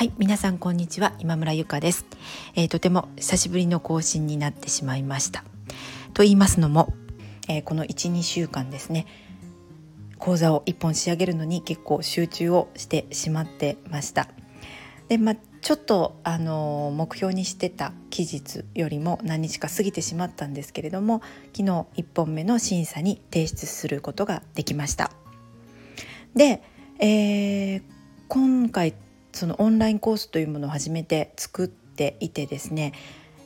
はい皆さんこんにちは。今村ゆかです、えー、とても久しぶりの更新になってしまいました。と言いますのも、えー、この12週間ですね講座を1本仕上げるのに結構集中をしてしまってました。でまあちょっとあの目標にしてた期日よりも何日か過ぎてしまったんですけれども昨日1本目の審査に提出することができました。で、えー、今回そのオンラインコースというものを初めて作っていてですね、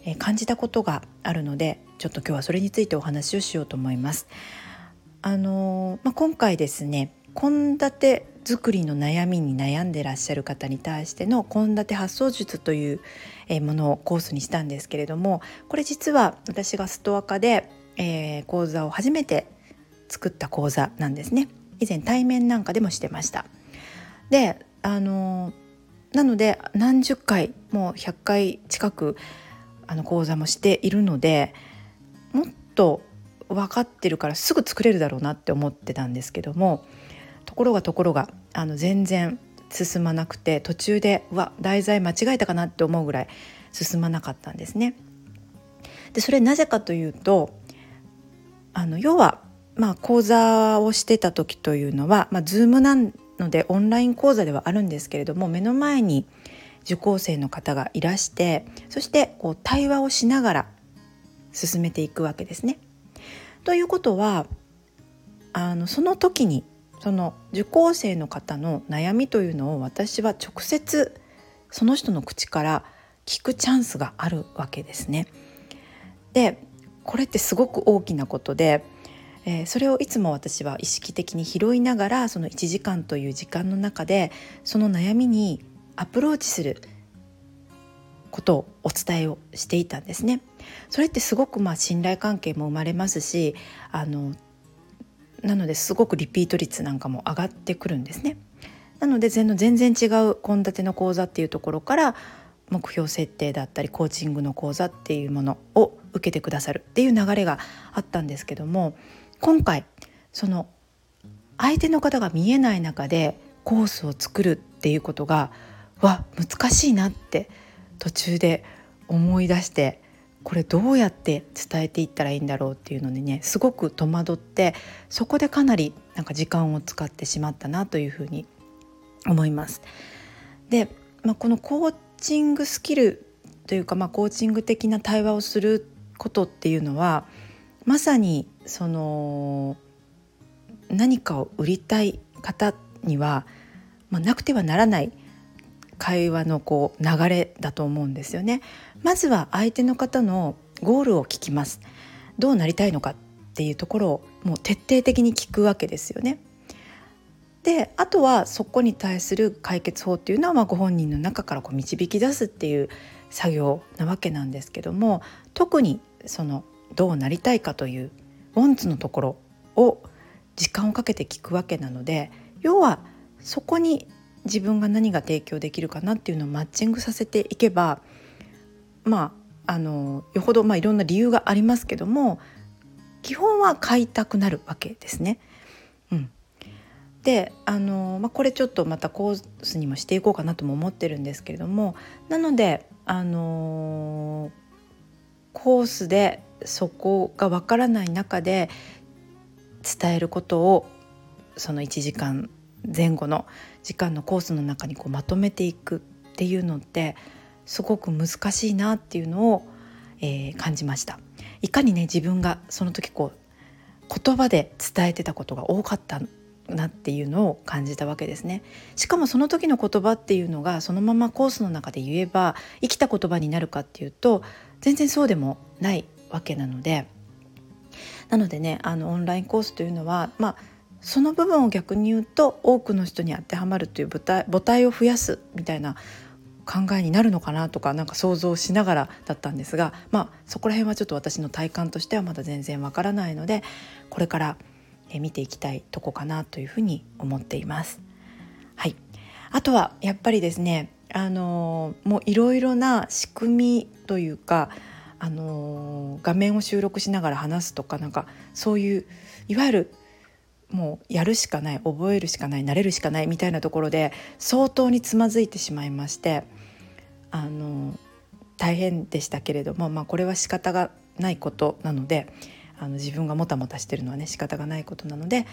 えー、感じたことがあるのでちょっと今日はそれについてお話をしようと思います。あの、まあ、今回ですね献立作りの悩みに悩んでらっしゃる方に対しての献立発想術というものをコースにしたんですけれどもこれ実は私がストア化で、えー、講座を初めて作った講座なんですね以前対面なんかでもしてましたであのなので何十回もう100回近くあの講座もしているのでもっと分かってるからすぐ作れるだろうなって思ってたんですけどもところがところがあの全然進まなくて途中でうわ題材間違えたかなって思うぐらい進まなかったんですね。でそれなぜかというとあの要はまあ講座をしてた時というのは、まあ、Zoom なんのでオンライン講座ではあるんですけれども目の前に受講生の方がいらしてそしてこう対話をしながら進めていくわけですね。ということはあのその時にその受講生の方の悩みというのを私は直接その人の口から聞くチャンスがあるわけですね。でこれってすごく大きなことでえー、それをいつも私は意識的に拾いながらその1時間という時間の中でその悩みにアプローチすることをお伝えをしていたんですね。それってすごくまあ信頼関係も生まれますしあのなのですごくリピート率なんかも上がってくるんですね。なので全然違う献立の講座っていうところから目標設定だったりコーチングの講座っていうものを受けてくださるっていう流れがあったんですけども今回その相手の方が見えない中でコースを作るっていうことがわ難しいなって途中で思い出してこれどうやって伝えていったらいいんだろうっていうのでねすごく戸惑ってそこでかなりなんか時間を使ってしまったなというふうに思います。で、まあ、このコーチングスキルというか、まあ、コーチング的な対話をすることっていうのはまさにその何かを売りたい方には、まあ、なくてはならない会話のこう流れだと思うんですよね。まずは相手の方のゴールを聞きます。どうなりたいのかっていうところをもう徹底的に聞くわけですよね。であとはそこに対する解決法っていうのはまあご本人の中からこう導き出すっていう作業なわけなんですけども特にそのどうなりたいかというウォンツのところを時間をかけて聞くわけなので要はそこに自分が何が提供できるかなっていうのをマッチングさせていけばまああのよほど、まあ、いろんな理由がありますけども基本は買いたくなるわけですね。うん、であの、まあ、これちょっとまたコースにもしていこうかなとも思ってるんですけれどもなのであのコースでそこがわからない中で伝えることをその1時間前後の時間のコースの中にこうまとめていくっていうのってすごく難しいなっていうのを、えー、感じました。いかにね自分がその時こう言葉で伝えてたことが多かったなっていうのを感じたわけですね。しかもその時の言葉っていうのがそのままコースの中で言えば生きた言葉になるかっていうと全然そうでもないわけなのでなのでねあのオンラインコースというのはまあその部分を逆に言うと多くの人に当てはまるという母体を増やすみたいな考えになるのかなとかなんか想像しながらだったんですがまあそこら辺はちょっと私の体感としてはまだ全然わからないのでこれから見ていきたいとこかなというふうに思っています。はい、あとはやっぱりですねあのもういろいろな仕組みというかあの画面を収録しながら話すとかなんかそういういわゆるもうやるしかない覚えるしかない慣れるしかないみたいなところで相当につまずいてしまいましてあの大変でしたけれども、まあ、これは仕方がないことなのであの自分がもたもたしてるのはね仕方がないことなので、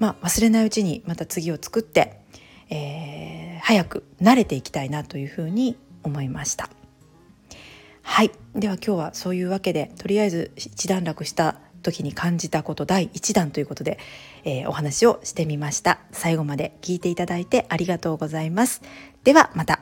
まあ、忘れないうちにまた次を作って、えー、早く慣れていきたいなというふうに思いました。はい。では今日はそういうわけでとりあえず一段落した時に感じたこと第1弾ということで、えー、お話をしてみました。最後まで聞いていただいてありがとうございます。ではまた。